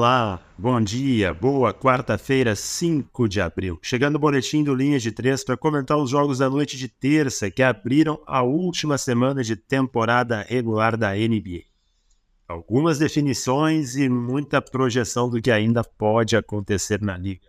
Olá, bom dia, boa quarta-feira, 5 de abril. Chegando o boletim do Linhas de Três para comentar os jogos da noite de terça que abriram a última semana de temporada regular da NBA. Algumas definições e muita projeção do que ainda pode acontecer na liga.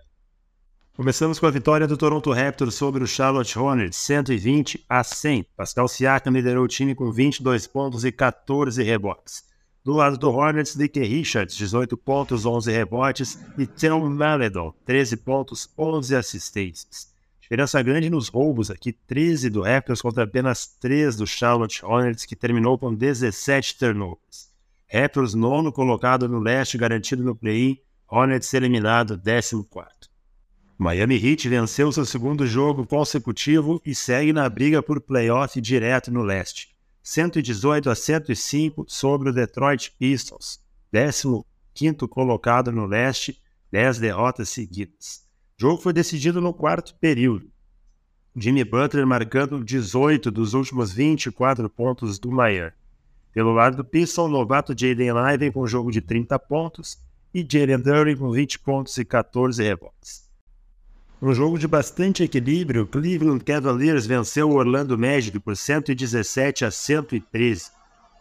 Começamos com a vitória do Toronto Raptors sobre o Charlotte Hornets, 120 a 100. Pascal Siakam liderou o time com 22 pontos e 14 rebotes. Do lado do Hornets, Nick Richards, 18 pontos, 11 rebotes, e Theo Maledon, 13 pontos, 11 assistências. Diferença grande nos roubos aqui, 13 do Raptors contra apenas 3 do Charlotte Hornets, que terminou com 17 turnovers. Raptors nono colocado no leste, garantido no play-in, Hornets eliminado, 14 Miami Heat venceu seu segundo jogo consecutivo e segue na briga por playoff direto no leste. 118 a 105 sobre o Detroit Pistons, 15 colocado no leste, 10 derrotas seguidas. O jogo foi decidido no quarto período. Jimmy Butler marcando 18 dos últimos 24 pontos do Miami. Pelo lado do Pistons, o novato Jaden Iven com um jogo de 30 pontos e Jalen Dury com 20 pontos e 14 rebotes. Um jogo de bastante equilíbrio, Cleveland Cavaliers venceu o Orlando Magic por 117 a 113.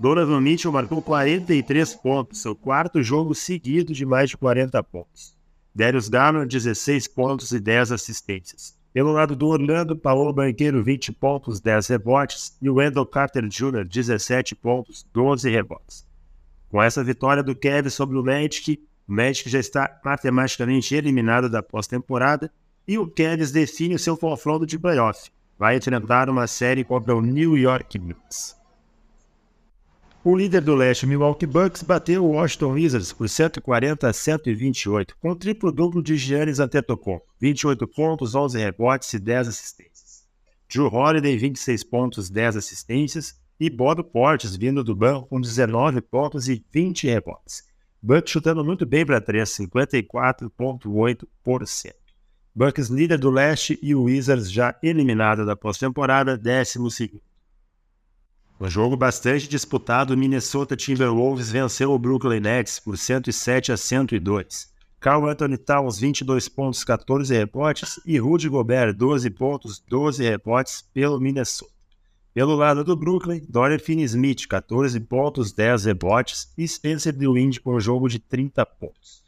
Donovan Mitchell marcou 43 pontos, seu quarto jogo seguido de mais de 40 pontos. Darius Garland, 16 pontos e 10 assistências. Pelo lado do Orlando, Paulo Banqueiro, 20 pontos, 10 rebotes, e Wendell Carter Jr., 17 pontos, 12 rebotes. Com essa vitória do Kevin sobre o Magic, o Magic já está matematicamente eliminado da pós-temporada e o Cavs define o seu confronto de playoff. Vai enfrentar uma série contra o New York Knicks. O líder do leste, Milwaukee Bucks, bateu o Washington Wizards por 140 a 128, com triplo-duplo de Giannis Antetokounmpo, 28 pontos, 11 rebotes e 10 assistências. Drew Holiday, 26 pontos, 10 assistências, e Bob Portes, vindo do banco, com 19 pontos e 20 rebotes. Bucks chutando muito bem para 3, 54,8%. Bucks líder do leste e o Wizards já eliminado da pós-temporada, décimo segundo. Um jogo bastante disputado, o Minnesota Timberwolves venceu o Brooklyn Nets por 107 a 102. Carl Anthony Towns, 22 pontos, 14 rebotes e Rudy Gobert, 12 pontos, 12 rebotes pelo Minnesota. Pelo lado do Brooklyn, Dorian Finney-Smith, 14 pontos, 10 rebotes e Spencer DeWind com um jogo de 30 pontos.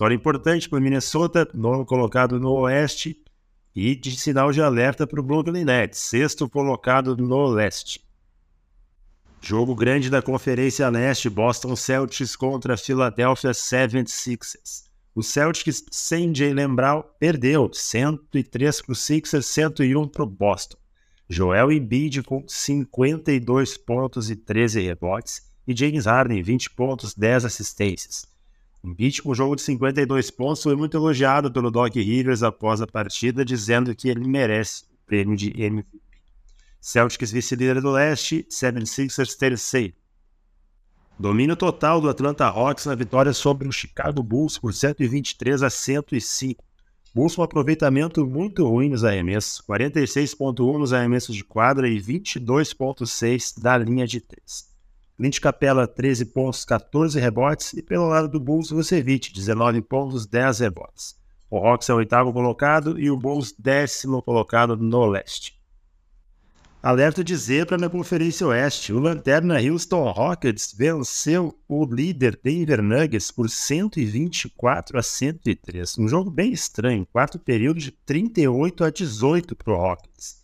Vitória importante para Minnesota, nono colocado no Oeste, e de sinal de alerta para o Brooklyn Nets, sexto colocado no Leste. Jogo grande da Conferência Leste, Boston Celtics contra Philadelphia 76ers. O Celtics, sem Jalen Brown, perdeu 103 para o Sixers, 101 para o Boston. Joel Embiid com 52 pontos e 13 rebotes e James Harden 20 pontos, 10 assistências. Com um jogo de 52 pontos, foi muito elogiado pelo Doc Rivers após a partida, dizendo que ele merece o prêmio de MVP. Celtics vice-líder do leste, 76ers terceiro. Domínio total do Atlanta Hawks na vitória sobre o Chicago Bulls por 123 a 105. Bulls com um aproveitamento muito ruim nos arremessos, 46.1 nos arremessos de quadra e 22.6 da linha de 3. Clint Capela, 13 pontos, 14 rebotes. E pelo lado do Bulls, Vucevic, 19 pontos, 10 rebotes. O Hawks é o oitavo colocado e o Bulls décimo colocado no leste. Alerta de zebra na Conferência Oeste. O Lanterna Houston Rockets venceu o líder Denver Nuggets por 124 a 103. Um jogo bem estranho. Quarto período de 38 a 18 para o Rockets.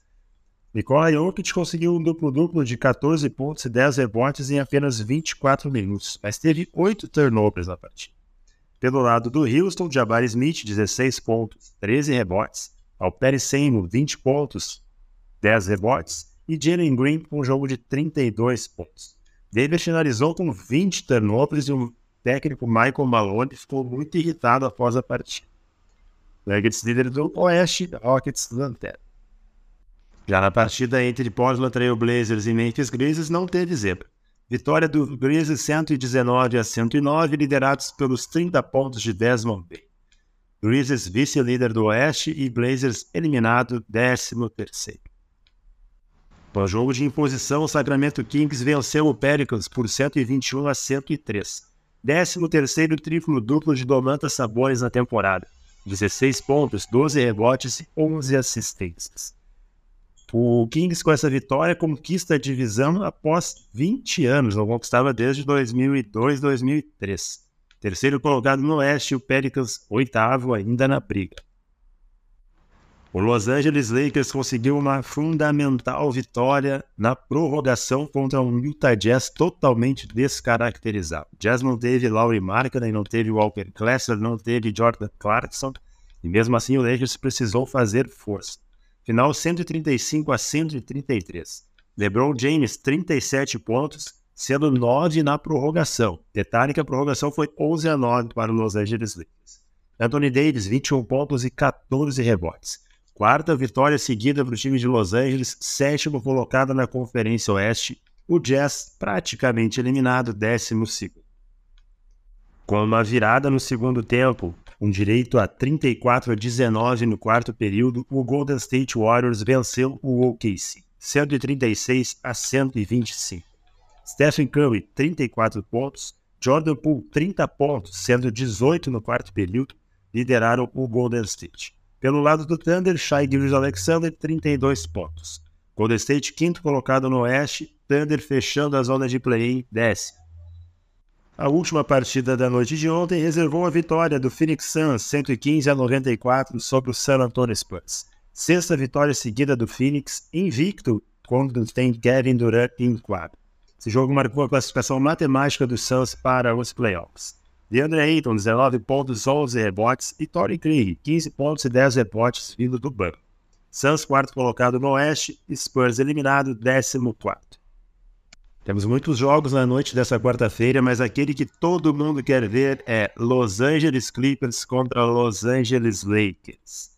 Nikola Jokic conseguiu um duplo-duplo de 14 pontos e 10 rebotes em apenas 24 minutos, mas teve 8 turnovers na partida. Pelo lado do Houston, Jabari Smith, 16 pontos, 13 rebotes. Alperi Sengo, 20 pontos, 10 rebotes. E Jalen Green com um jogo de 32 pontos. David finalizou com 20 turnovers e o técnico Michael Malone ficou muito irritado após a partida. Nuggets líder do Oeste, Rockets lanterna. Já na partida entre Portland Trail Blazers e Memphis Grizzlies não teve zebra. Vitória do Grizzlies 119 a 109, liderados pelos 30 pontos de Desmond Bay. Grizzlies vice-líder do Oeste e Blazers eliminado 13º. No jogo de imposição, o Sacramento Kings venceu o Pelicans por 121 a 103. 13º triplo-duplo de Domantas Sabonis na temporada. 16 pontos, 12 rebotes e 11 assistências. O Kings, com essa vitória, conquista a divisão após 20 anos, não conquistava desde 2002, 2003. Terceiro colocado no Oeste, o Pelicans, oitavo ainda na briga. O Los Angeles Lakers conseguiu uma fundamental vitória na prorrogação contra um Utah Jazz totalmente descaracterizado. Jazz não teve Laurie Markkinen, não teve Walker Kessler, não teve Jordan Clarkson, e mesmo assim o Lakers precisou fazer força. Final 135 a 133. LeBron James 37 pontos, sendo 9 na prorrogação. Detalhe que a prorrogação foi 11 a 9 para o Los Angeles Lakers. Anthony Davis 21 pontos e 14 rebotes. Quarta vitória seguida para o time de Los Angeles, sétimo colocado na Conferência Oeste, o Jazz praticamente eliminado, décimo segundo. Com uma virada no segundo tempo, um direito a 34 a 19 no quarto período, o Golden State Warriors venceu o OKC, 136 a 125. Stephen Curry, 34 pontos, Jordan Poole, 30 pontos, sendo 18 no quarto período, lideraram o Golden State. Pelo lado do Thunder, Shai Gilles Alexander, 32 pontos. Golden State, quinto colocado no Oeste, Thunder fechando a zona de play-in, décimo. A última partida da noite de ontem reservou a vitória do Phoenix Suns 115 a 94 sobre o San Antonio Spurs. Sexta vitória seguida do Phoenix, invicto quando tem Kevin Durant em quadro. Esse jogo marcou a classificação matemática dos Suns para os playoffs. DeAndre Ayton, 19 pontos, 11 rebotes. E Torrey Craig, 15 pontos e 10 rebotes vindo do banco. Suns, quarto colocado no Oeste. Spurs eliminado, 14. Temos muitos jogos na noite dessa quarta-feira, mas aquele que todo mundo quer ver é Los Angeles Clippers contra Los Angeles Lakers.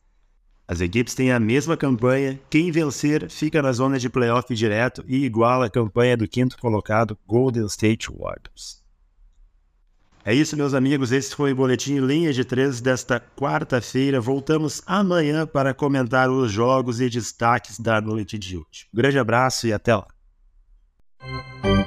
As equipes têm a mesma campanha, quem vencer fica na zona de playoff direto e iguala a campanha do quinto colocado Golden State Warriors. É isso, meus amigos. Esse foi o Boletim Linha de Três desta quarta-feira. Voltamos amanhã para comentar os jogos e destaques da noite de hoje. Grande abraço e até lá. Música